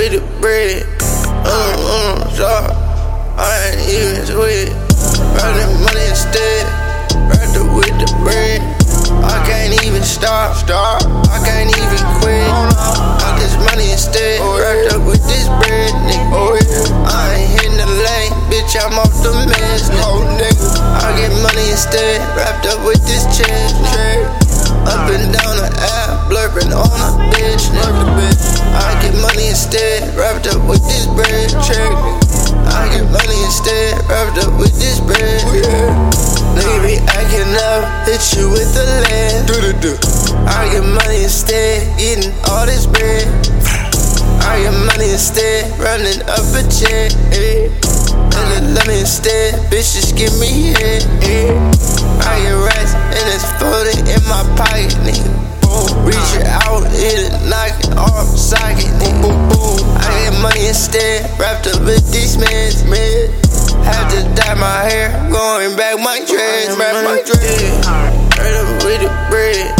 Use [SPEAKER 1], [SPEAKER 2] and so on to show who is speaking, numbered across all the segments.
[SPEAKER 1] with the bread. Uh, uh, shop. I ain't even sweat. Running money instead. Rather with the bread. I can't even stop. Stop. I can't even quit. I get money instead. Wrapped up with this bread, nigga. I ain't hitting the lane, bitch. I'm off the mess, nigga. I get money instead. Wrapped up with this check. Money. Wrapped up with this bread. Nigga be acting up, hit you with the land. I get money instead, eating all this bread. I get money instead, running up a check. Eh. And then let me instead, bitches give me head. Eh. I get racks and it's floating in my pocket, nigga. Reach it out, hit it, knock it off, socket, nigga. I get money instead, wrapped up with these meds, man. Back my up with the bread.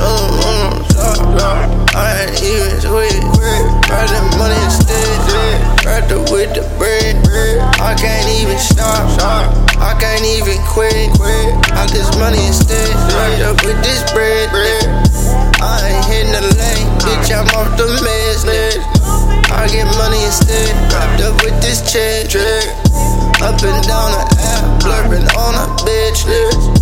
[SPEAKER 1] Uh, stop, stop. I ain't even sweat. Running money instead. Right up with the bread. I can't even stop. I can't even quit. I this money instead. Right up with this bread. I ain't hitting the lane, bitch. I'm off the mess. I get money instead. Wrapped up with this check. Up and down the app, blurring on a bitch.